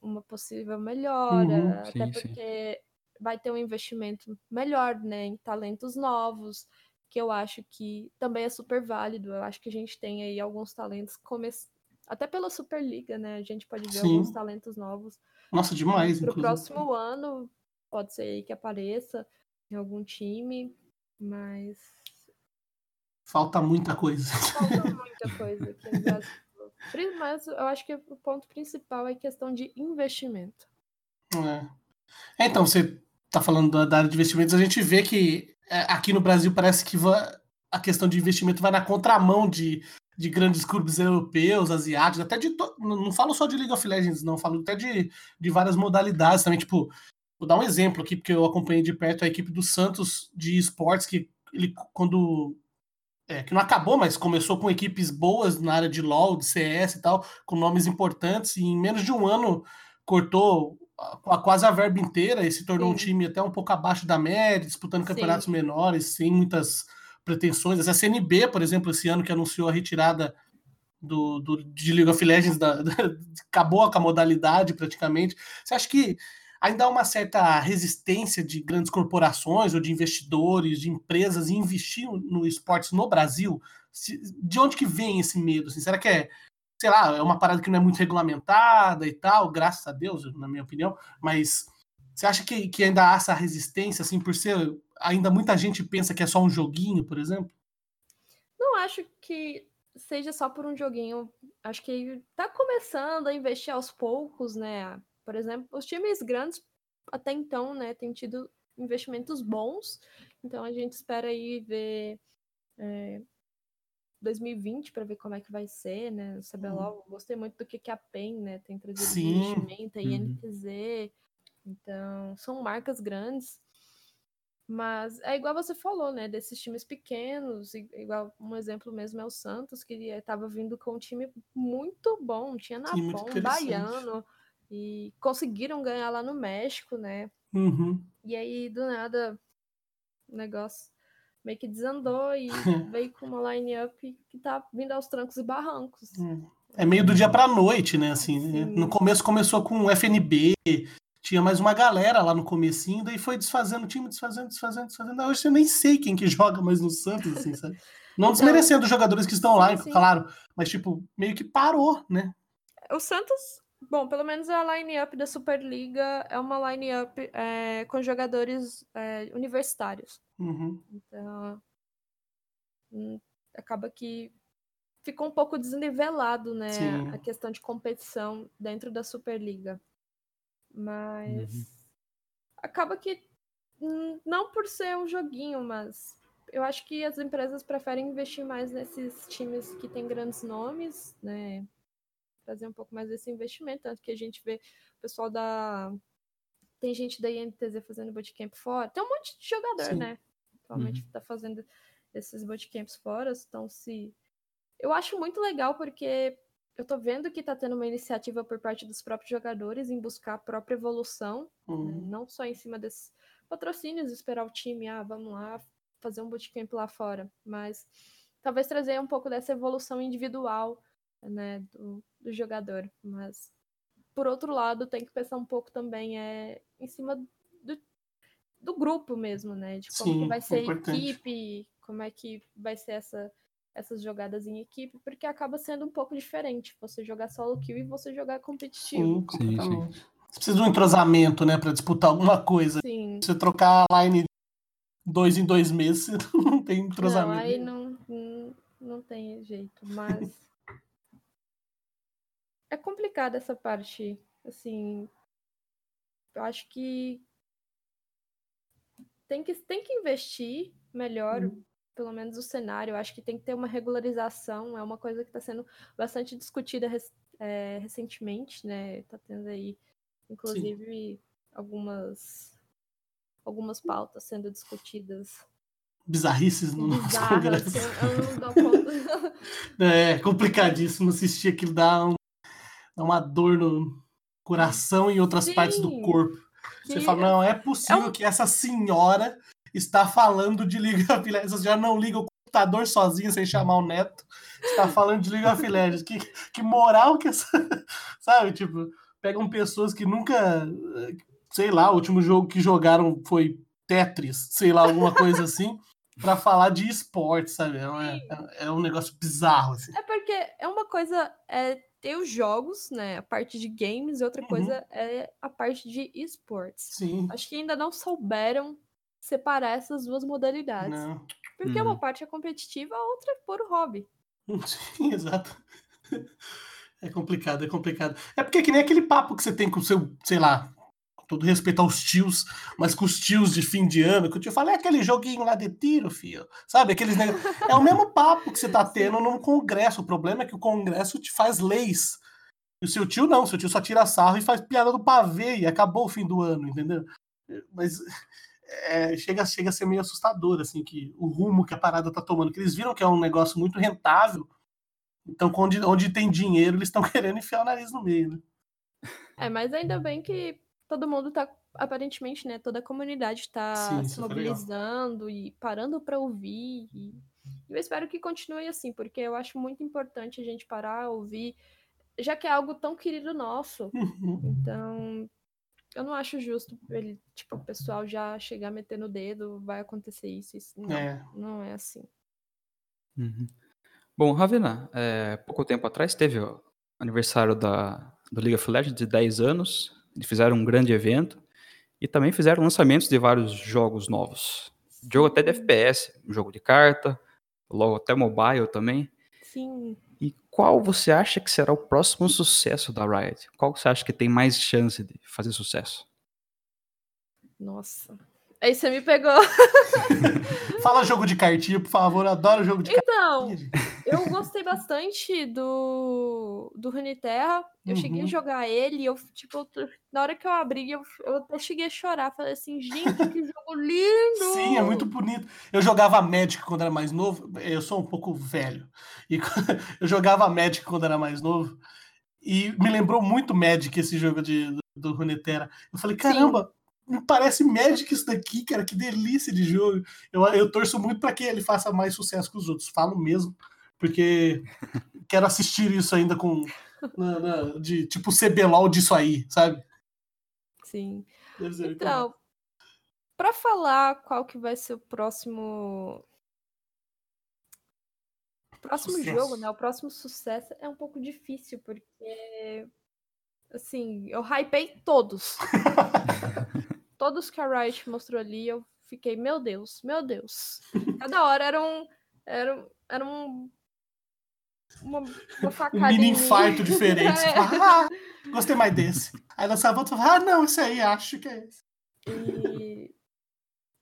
uma possível melhora, uhum, até sim, porque sim. vai ter um investimento melhor né, em talentos novos, que eu acho que também é super válido. Eu acho que a gente tem aí alguns talentos come até pela Superliga, né? A gente pode ver Sim. alguns talentos novos. Nossa, demais. Para o próximo ano, pode ser aí que apareça em algum time, mas. Falta muita coisa. Falta muita coisa aqui no Brasil. Mas eu acho que o ponto principal é questão de investimento. É. Então, você está falando da área de investimentos, a gente vê que é, aqui no Brasil parece que a questão de investimento vai na contramão de de grandes clubes europeus, asiáticos, até de. Não falo só de League of Legends, não, falo até de, de várias modalidades também. Tipo, vou dar um exemplo aqui, porque eu acompanhei de perto a equipe do Santos de esportes, que ele, quando. É, que não acabou, mas começou com equipes boas na área de LoL, de CS e tal, com nomes importantes, e em menos de um ano cortou a, quase a verba inteira e se tornou Sim. um time até um pouco abaixo da média, disputando campeonatos Sim. menores, sem muitas pretensões. A CNB, por exemplo, esse ano que anunciou a retirada do, do de League of Legends, da, da, acabou com a modalidade praticamente. Você acha que ainda há uma certa resistência de grandes corporações ou de investidores, de empresas em investir no esportes no Brasil? De onde que vem esse medo? Assim? Será que é, sei lá, é uma parada que não é muito regulamentada e tal, graças a Deus, na minha opinião, mas você acha que, que ainda há essa resistência, assim, por ser ainda muita gente pensa que é só um joguinho, por exemplo? Não acho que seja só por um joguinho. Acho que tá começando a investir aos poucos, né? Por exemplo, os times grandes até então, né, têm tido investimentos bons. Então a gente espera aí ver é, 2020 para ver como é que vai ser, né? O CBLOL, uhum. gostei muito do que, que a PEN, né, tem trazido Sim. investimento, a INTZ. Uhum. Então, são marcas grandes mas é igual você falou, né? Desses times pequenos, igual um exemplo mesmo é o Santos, que estava vindo com um time muito bom, tinha Napon, Baiano, e conseguiram ganhar lá no México, né? Uhum. E aí, do nada, o negócio meio que desandou e veio com uma line-up que tá vindo aos trancos e barrancos. É, é meio do dia pra noite, né? Assim, né? no começo começou com o FNB, tinha mais uma galera lá no comecinho, daí foi desfazendo o time, desfazendo, desfazendo, desfazendo. Hoje eu nem sei quem que joga mais no Santos, assim, sabe? Não então, desmerecendo os jogadores que estão lá, sim. claro, mas tipo, meio que parou, né? O Santos, bom, pelo menos a line-up da Superliga é uma line-up é, com jogadores é, universitários. Uhum. Então, hum, acaba que ficou um pouco desnivelado, né, sim. a questão de competição dentro da Superliga. Mas uhum. acaba que não por ser um joguinho, mas eu acho que as empresas preferem investir mais nesses times que têm grandes nomes, né? Fazer um pouco mais desse investimento, tanto que a gente vê o pessoal da tem gente da INTZ fazendo bootcamp fora. Tem um monte de jogador, Sim. né? Atualmente uhum. tá fazendo esses bootcamps fora, então se eu acho muito legal porque eu tô vendo que tá tendo uma iniciativa por parte dos próprios jogadores em buscar a própria evolução, né? uhum. né? não só em cima desses patrocínios, esperar o time, ah, vamos lá fazer um bootcamp lá fora, mas talvez trazer um pouco dessa evolução individual, né, do, do jogador, mas por outro lado, tem que pensar um pouco também é, em cima do, do grupo mesmo, né? De como Sim, que vai ser a equipe, como é que vai ser essa, essas jogadas em equipe, porque acaba sendo um pouco diferente você jogar solo kill e você jogar competitivo. Sim, completamente. Você precisa de um entrosamento, né, pra disputar alguma coisa. Sim. Se você trocar a line dois em dois meses, você não tem Não, entrosamento. aí não, não, não tem jeito, mas. É complicado essa parte. Assim. Eu acho que. Tem que, tem que investir melhor, Uhum. pelo menos o cenário. Eu acho que tem que ter uma regularização. É uma coisa que está sendo bastante discutida rec- é, recentemente, né? Tá tendo aí, inclusive, algumas. Algumas pautas sendo discutidas Bizarrices no nosso congresso. assim, eu não dou conta. É complicadíssimo assistir aquilo, dá, um- dá uma dor no coração e outras Sim. partes do corpo. Você fala, não, é possível É um- que essa senhora está falando de League of Legends. Essa senhora não liga o computador sozinha sem chamar o neto. Está falando de League of Legends. Que, que moral que essa. Sabe, tipo, pegam pessoas que nunca. Sei lá, o último jogo que jogaram foi Tetris, sei lá, alguma coisa assim, pra falar de esporte, sabe? É, uma- é- é um negócio bizarro, assim. É porque é uma coisa é ter os jogos, né? A parte de games, e outra Uhum. coisa é a parte de esports. Sim. Acho que ainda não souberam separar essas duas modalidades. Não. Porque Uhum. uma parte é competitiva, a outra é puro hobby. Sim, exato. É complicado, é complicado. É porque é que nem aquele papo que você tem com o seu, sei lá, todo respeito aos tios, mas com os tios de fim de ano, que o tio fala, é aquele joguinho lá de tiro, filho. Sabe? Aqueles neg... É o mesmo papo que você tá tendo num congresso. O problema é que o congresso te faz leis. E o seu tio não, seu tio só tira sarro e faz piada do pavê e acabou o fim do ano, entendeu? Mas é, chega, chega a ser meio assustador, assim, que o rumo que a parada tá tomando. Que eles viram que é um negócio muito rentável. Então, onde, onde tem dinheiro, eles estão querendo enfiar o nariz no meio, né? É, mas ainda bem que todo mundo tá, aparentemente, né? Toda a comunidade tá Sim, se legal. mobilizando e parando pra ouvir. E eu espero que continue assim, porque eu acho muito importante a gente parar, ouvir, já que é algo tão querido nosso. Uhum. Então, eu não acho justo ele, tipo, o pessoal já chegar metendo o dedo, vai acontecer isso, isso. Não, É. não é assim. Uhum. Bom, Ravena, é, pouco tempo atrás teve o aniversário da, do League of Legends de 10 anos. Fizeram um grande evento e também fizeram lançamentos de vários jogos novos. Jogo até de FPS, jogo de carta, logo até mobile também. Sim. E qual você acha que será o próximo sucesso da Riot? Qual você acha que tem mais chance de fazer sucesso? Nossa. Aí você me pegou. Fala jogo de cartinha, por favor. Eu adoro jogo de Então, cartinha. eu gostei bastante do, do Runeterra. Eu cheguei a Uhum. jogar ele eu, tipo, na hora que eu abri, eu, eu até cheguei a chorar. Falei assim, gente, que jogo lindo! Sim, é muito bonito. Eu jogava Magic quando era mais novo. Eu sou um pouco velho. E eu jogava Magic quando era mais novo. E me lembrou muito Magic esse jogo de, do, do Runeterra. Eu falei, caramba, me parece Magic isso daqui, cara. Que delícia de jogo. Eu, eu torço muito para que ele faça mais sucesso que os outros. Falo mesmo, porque quero assistir isso ainda com. na- na- de tipo CBLOL disso aí, sabe? Sim. Então, pra falar qual que vai ser o próximo próximo Sucesso. jogo, né? O próximo sucesso é um pouco difícil porque assim, eu hypei todos. todos que a Riot mostrou ali, eu fiquei, meu Deus, meu Deus. Cada hora era um era, um- era um uma, uma um facada mini em mim. infarto diferente. É. ah, gostei mais desse. Aí lançava outro ah, não, esse aí, acho que é esse. E...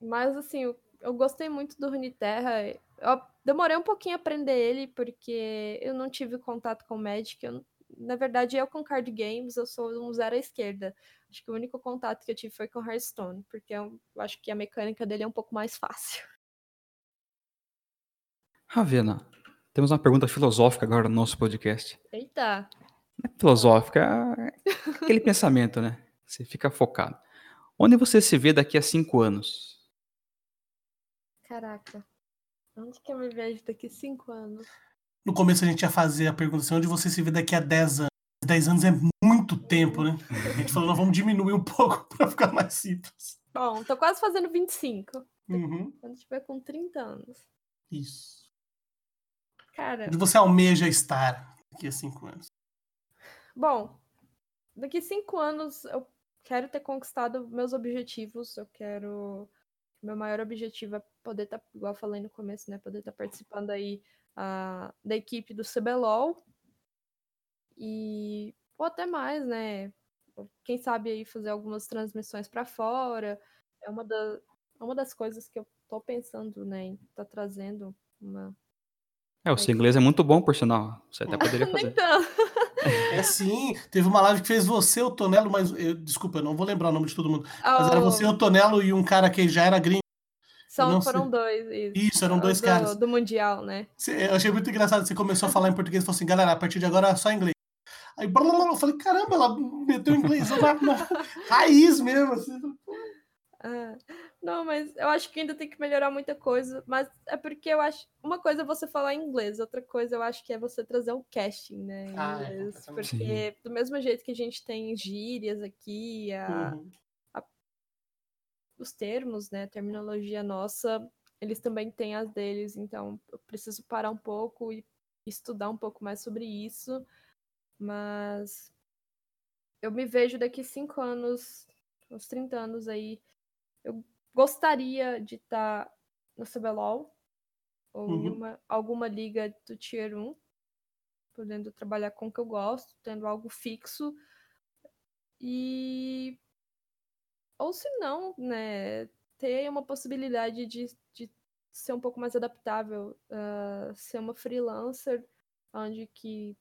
Mas assim, eu, eu gostei muito do Runeterra. Eu demorei um pouquinho a aprender ele, porque eu não tive contato com o Magic. Eu, na verdade, eu com card games, eu sou um zero à esquerda. Acho que o único contato que eu tive foi com Hearthstone, porque eu, eu acho que a mecânica dele é um pouco mais fácil. Ravena, temos uma pergunta filosófica agora no nosso podcast. Eita! Não é filosófica, é aquele pensamento, né? Você fica focado. Onde você se vê daqui a cinco anos? Caraca. Onde que eu me vejo daqui cinco anos? No começo a gente ia fazer a pergunta assim, onde você se vê daqui a 10 anos? 10 anos é muito muito tempo, né? A gente falou, nós vamos diminuir um pouco para ficar mais simples. Bom, tô quase fazendo 25. Uhum. Quando tiver com 30 anos. Isso. Cara, Onde você almeja estar daqui a cinco anos? bom, daqui cinco anos eu quero ter conquistado meus objetivos. Eu quero. Meu maior objetivo é poder estar, igual eu falei no começo, né? Poder estar participando aí ah, da equipe do CBLOL. E. Ou até mais, né? Quem sabe aí fazer algumas transmissões para fora. É uma, da, é uma das coisas que eu tô pensando, né? Em tá trazendo uma. É, o seu inglês é muito bom, por sinal. Você até poderia fazer. tanto. É sim, teve uma live que fez você, o Tonelo, mas eu, desculpa, eu não vou lembrar o nome de todo mundo. Mas era Oh, você, o Tonelo e um cara que já era gringo. São, não foram sei. dois. Isso, Isso, eram dois do, caras. Do Mundial, né? Você- Eu achei muito engraçado. Você começou a falar em português e falou assim, galera, a partir de agora é só inglês. Aí blá, blá, blá, eu falei, caramba, ela meteu inglês na, na raiz mesmo. Assim. Ah, não, mas eu acho que ainda tem que melhorar muita coisa. Mas é porque eu acho. Uma coisa é você falar inglês, outra coisa eu acho que é você trazer um casting, né? Ah, é, inglês. completamente. porque do mesmo jeito que a gente tem gírias aqui, a- Uhum. os termos, né? Terminologia nossa, eles também têm as deles. Então eu preciso parar um pouco e estudar um pouco mais sobre isso. Mas eu me vejo daqui cinco anos, uns 30 anos aí. Eu gostaria de estar no CBLOL ou Uhum. uma, alguma liga do Tier 1, podendo trabalhar com o que eu gosto, tendo algo fixo. E. Ou se não, né? Ter uma possibilidade de, de ser um pouco mais adaptável, ah, ser uma freelancer, onde que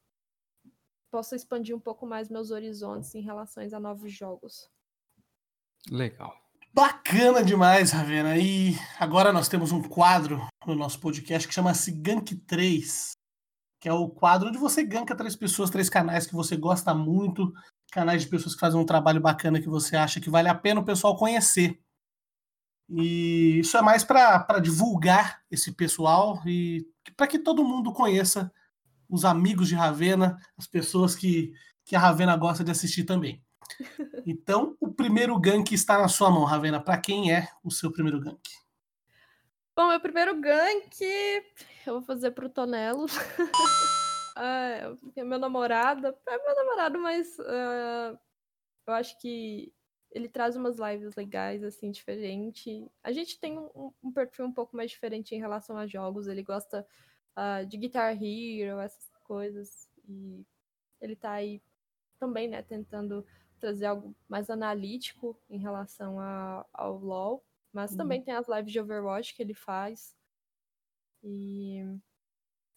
possa expandir um pouco mais meus horizontes em relação a novos jogos. Legal. Bacana demais, Ravena. E agora nós temos um quadro no nosso podcast que chama-se Gank 3, que é o quadro onde você ganka três pessoas, três canais que você gosta muito, canais de pessoas que fazem um trabalho bacana que você acha que vale a pena o pessoal conhecer. E isso é mais para divulgar esse pessoal e para que todo mundo conheça os amigos de Ravena, as pessoas que, que a Ravena gosta de assistir também. Então, o primeiro gank está na sua mão, Ravena. Para quem é o seu primeiro gank? Bom, meu primeiro gank eu vou fazer pro Tonelo. ah, é meu namorado. É meu namorado, mas ah, eu acho que ele traz umas lives legais, assim, diferente. A gente tem um, um perfil um pouco mais diferente em relação a jogos. Ele gosta ah, de Guitar Hero, essas coisas. E ele tá aí também, né, tentando trazer algo mais analítico em relação a- ao LoL. Mas Uhum. também tem as lives de Overwatch que ele faz. E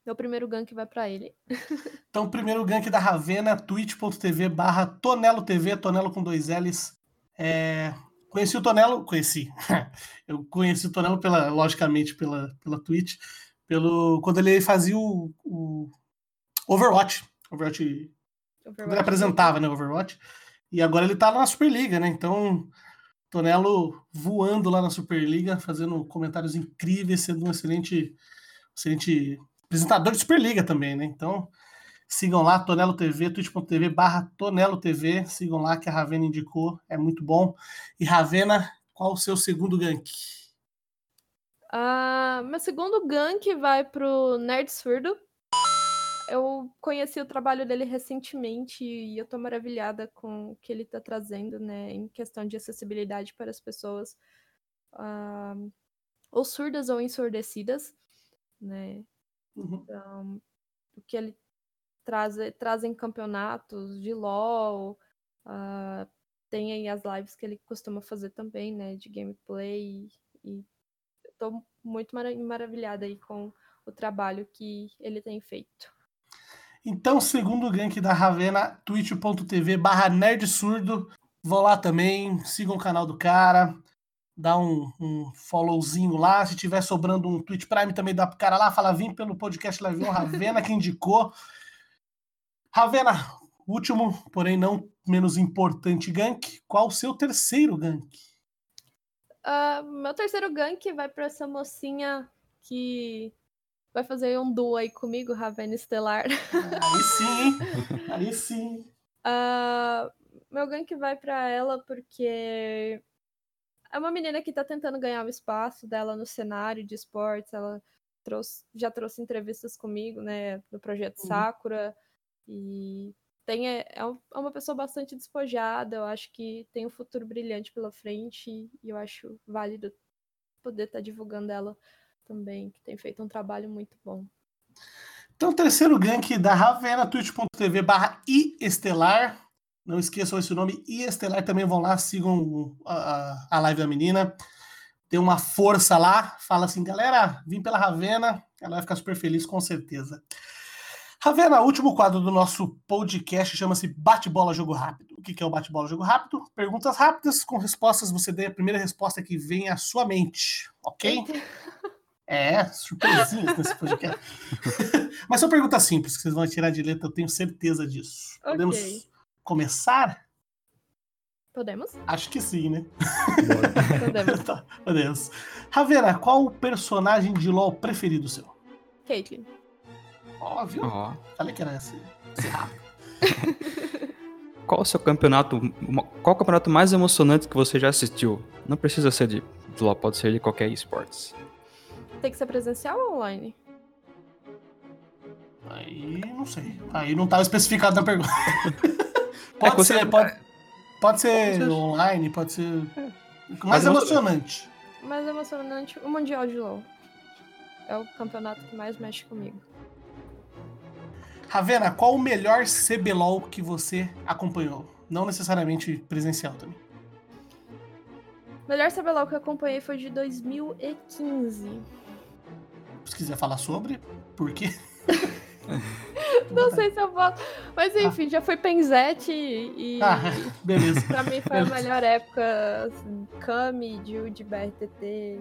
meu primeiro gank vai pra ele. Então, o primeiro gank da Ravena, twitch.tv barra Tonelo TV, Tonelo com dois L's. É, Conheci o Tonelo, conheci. Eu conheci o Tonelo, pela, logicamente, pela, pela Twitch, pelo, quando ele fazia o, o Overwatch. Overwatch quando ele Overwatch apresentava, né, Overwatch. E agora ele tá lá na Superliga, né? Então, Tonelo voando lá na Superliga, fazendo comentários incríveis, sendo um excelente, excelente apresentador de Superliga também, né? Então, sigam lá, Tonelo TV, twitch.tv barra Tonelo TV, sigam lá que a Ravena indicou, é muito bom. E Ravena, qual o seu segundo gank? Ah, meu segundo gank vai pro Nerd Surdo. Eu conheci o trabalho dele recentemente e eu tô maravilhada com o que ele tá trazendo, né, em questão de acessibilidade para as pessoas, ah, ou surdas ou ensurdecidas, né, Uhum. Então, o que ele traz, traz em campeonatos de LoL, ah, tem aí as lives que ele costuma fazer também, né, de gameplay, e eu tô muito mara- maravilhada aí com o trabalho que ele tem feito. Então, segundo gank da Ravena, twitch.tv barra nerd surdo. Vão lá também, sigam o canal do cara, dá um, um followzinho lá. Se tiver sobrando um Twitch Prime, também dá pro cara lá, fala, vim pelo podcast Levião Ravena, que indicou. Ravena, último, porém não menos importante gank. Qual o seu terceiro gank? Ah, meu terceiro gank vai pra essa mocinha que vai fazer um duo aí comigo, Ravena Estelar. Aí sim? Aí sim. Uh, meu gank vai para ela porque é uma menina que tá tentando ganhar o espaço dela no cenário de esportes. Ela trouxe, já trouxe entrevistas comigo, né, no projeto uhum. Sakura. E tem, é, é, é uma pessoa bastante despojada. Eu acho que tem um futuro brilhante pela frente. E eu acho válido poder estar tá divulgando ela também, que tem feito um trabalho muito bom. Então, terceiro gank da Ravena, twitch.tv barra iestelar. Não esqueçam esse nome iestelar. Também vão lá, sigam a, a live da menina. Tem uma força lá. Fala assim, galera, vim pela Ravena. Ela vai ficar super feliz, com certeza. Ravena, último quadro do nosso podcast chama-se Bate-Bola Jogo Rápido. O que é o Bate-Bola Jogo Rápido? Perguntas rápidas com respostas. Você dê a primeira resposta que vem à sua mente, ok? É, surpresinhas nesse podcast. Mas são perguntas simples que vocês vão tirar de letra, eu tenho certeza disso. Okay. Podemos começar? Podemos? Acho que sim, né? Podemos. tá, podemos. Ravena, qual o personagem de LoL preferido seu? Caitlyn. Óbvio. Oh. Falei que era esse, esse rápido. qual o seu campeonato, qual o campeonato mais emocionante que você já assistiu? Não precisa ser de LoL, pode ser de qualquer esportes. Tem que ser presencial ou online? Aí não sei. Aí não estava especificado na pergunta. pode, é, ser, pode, pode ser online, pode ser. É. Mais emocionante. Mais emocionante, o Mundial de LoL. É o campeonato que mais mexe comigo. Ravena, qual o melhor CBLOL que você acompanhou? Não necessariamente presencial também. O melhor CBLOL que eu acompanhei foi de 2015. Se quiser falar sobre, por quê? Não sei se eu posso. Mas ah. enfim, ah. já foi Penzete e. Ah, beleza. pra mim foi beleza. a melhor época. Assim, Kami, Jude, BRTT.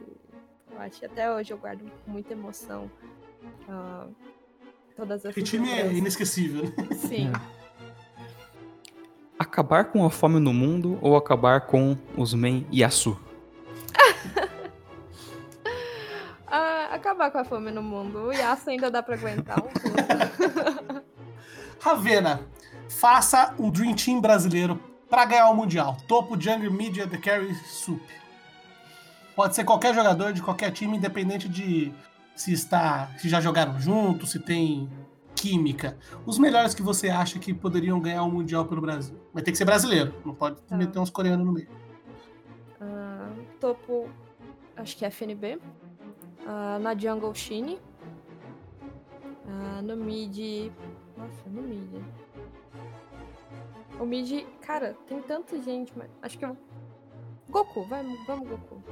Eu acho que até hoje eu guardo com muita emoção. Uh, todas as. Esse time é inesquecível, né? Sim. É. Acabar com a fome no mundo ou acabar com os men Yasu? acabar com a fome no mundo. O Yasuo ainda dá pra aguentar um pouco. Ravena, faça um Dream Team brasileiro para ganhar o Mundial. Topo, Jungle, Media, The Carry, Sup. Pode ser qualquer jogador de qualquer time, independente de se está, se já jogaram junto, se tem química. Os melhores que você acha que poderiam ganhar o Mundial pelo Brasil. Vai ter que ser brasileiro, não pode tá. meter uns coreanos no meio. Uh, topo, acho que é FNB. Uh, na jungle Shine. Uh, no mid. Nossa, no mid. O mid. Cara, tem tanta gente, mas. Acho que eu. Goku, vai, vamos, Goku.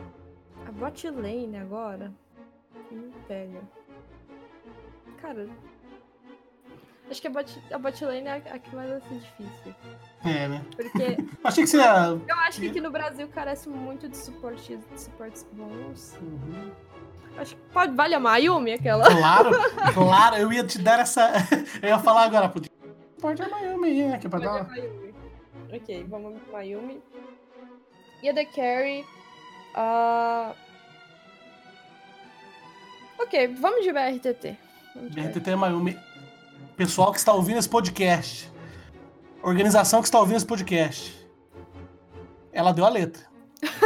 A bot lane agora. Me pega. Cara. Acho que a bot, a bot lane é a, que mais vai ser difícil. É, né? Porque. Achei que você ia. Eu acho que aqui no Brasil carece muito de suporte, de suportes bons. Uhum. Acho que pode, vale a Mayumi aquela. Claro, claro, eu ia te dar essa. Eu ia falar agora, pode a Mayumi, né? Que é pra dar. Mayumi. Ok, vamos com Mayumi. E a The Carry. Uh... Ok, vamos de BRTT. Vamos de BRTT é Mayumi. Pessoal que está ouvindo esse podcast. Organização que está ouvindo esse podcast. Ela deu a letra.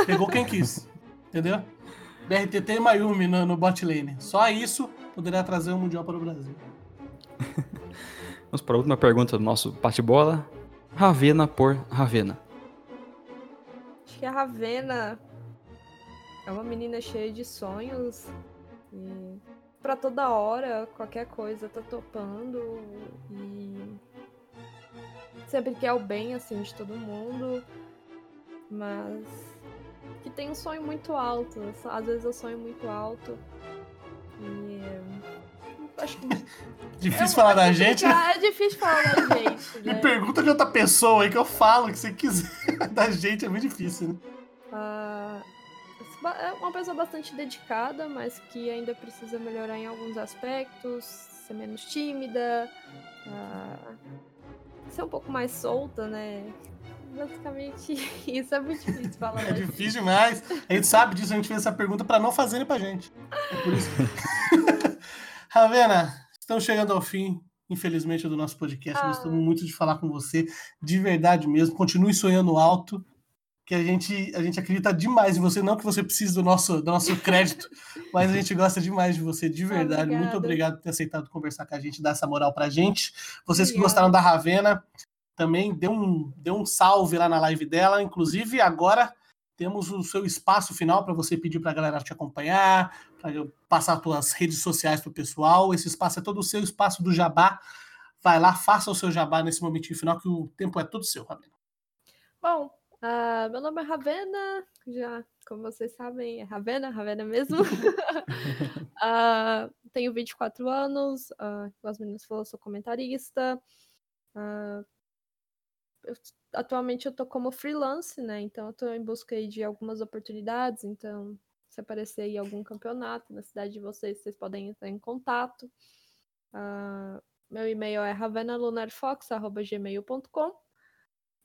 Pegou quem quis. Entendeu? BRTT e Mayumi no, no bot lane. Só isso poderia trazer o um Mundial para o Brasil. Vamos para a última pergunta do nosso bate-bola. Ravena por Ravena. Acho que a Ravena é uma menina cheia de sonhos. E para toda hora, qualquer coisa tá topando. E sempre quer o bem, assim, de todo mundo. Mas que tem um sonho muito alto. Às vezes eu sonho muito alto. E. Acho que. difícil é, falar da gente. É difícil falar da gente. Né? Me pergunta de outra pessoa aí que eu falo que você quiser. da gente é muito difícil, né? Uh, é uma pessoa bastante dedicada, mas que ainda precisa melhorar em alguns aspectos, ser menos tímida, uh, ser um pouco mais solta, né? basicamente isso. É muito difícil falar. É difícil demais. A gente sabe disso, a gente fez essa pergunta para não fazerem pra gente. É por isso. Ravena, estamos chegando ao fim infelizmente, do nosso podcast. Ah. Gostamos muito de falar com você, de verdade mesmo. Continue sonhando alto, que a gente, a gente acredita demais em você. Não que você precise do nosso, do nosso crédito, mas a gente gosta demais de você, de verdade. Muito Obrigada. obrigado por ter aceitado conversar com a gente, dar essa moral pra gente. Vocês que Obrigada. gostaram da Ravena, também dê um, dê um salve lá na live dela. Inclusive, agora temos o seu espaço final para você pedir para a galera te acompanhar, para passar as suas redes sociais para o pessoal. Esse espaço é todo o seu espaço do jabá. Vai lá, faça o seu jabá nesse momentinho final, que o tempo é todo seu, Ravena. Bom, ah, meu nome é Ravena, já, como vocês sabem, é Ravena, Ravena mesmo. Ah, tenho 24 anos, ah, como as meninas falaram, sou comentarista. Ah, eu- atualmente eu tô como freelance, né? Então eu tô em busca aí de algumas oportunidades. Então, se aparecer aí algum campeonato na cidade de vocês, vocês podem entrar em contato. Meu e-mail é ravenalunarfox.gmail.com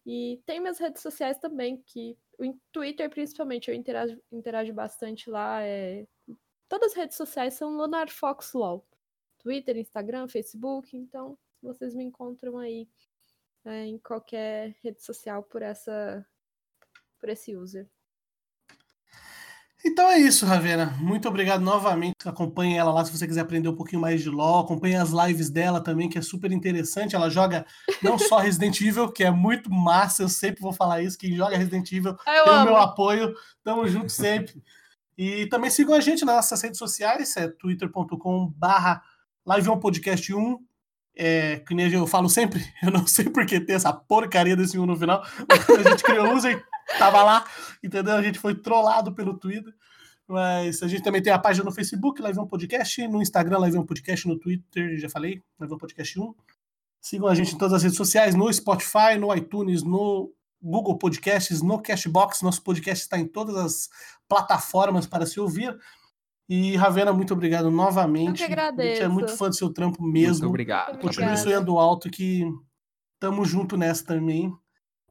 e tem minhas redes sociais também, que o Twitter, principalmente, eu interajo, interajo bastante lá. É... Todas as redes sociais são Lunar Fox LOL. Twitter, Instagram, Facebook. Então, vocês me encontram aí é, em qualquer rede social por essa por esse user. Então é isso, Ravena. Muito obrigado novamente. Acompanhe ela lá se você quiser aprender um pouquinho mais de LoL. Acompanhe as lives dela também, que é super interessante. Ela joga não só Resident Evil, que é muito massa, eu sempre vou falar isso. Quem joga Resident Evil Eu tem o meu amo. apoio. Tamo junto sempre. E também sigam a gente nas nossas redes sociais, é twitter.com/barra podcast 1. É, que nem eu falo sempre, eu não sei por que tem essa porcaria desse 1 no final. mas a gente criou o user, tava lá, entendeu? A gente foi trollado pelo Twitter. Mas a gente também tem a página no Facebook, Live um Podcast, no Instagram, Live um Podcast, no Twitter, já falei, Live um Podcast 1. Sigam a gente em todas as redes sociais, no Spotify, no iTunes, no Google Podcasts, no Cashbox. Nosso podcast está em todas as plataformas para se ouvir. E Ravena, muito obrigado novamente. Eu que A gente é agradeço. muito fã do seu trampo Muito mesmo. obrigado. Muito Continue Obrigada. sonhando alto que tamo junto nessa também.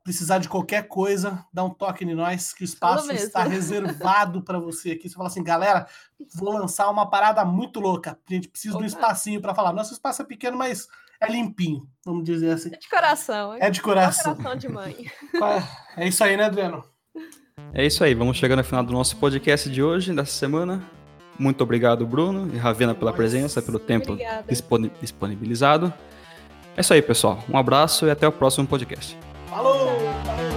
Precisar de qualquer coisa, dá um toque em nós, que o espaço está reservado para você aqui. Você fala assim, galera, vou lançar uma parada muito louca. A gente precisa de um Opa. espacinho para falar. Nosso espaço é pequeno, mas é limpinho, vamos dizer assim. É de coração. É de coração. coração de mãe. É isso aí, né, Adriano? É isso aí, vamos chegando ao final do nosso podcast de hoje, dessa semana. Muito obrigado, Bruno e Ravena, pela presença, pelo tempo disponibilizado. É isso aí, pessoal. Um abraço e até o próximo podcast. Falou!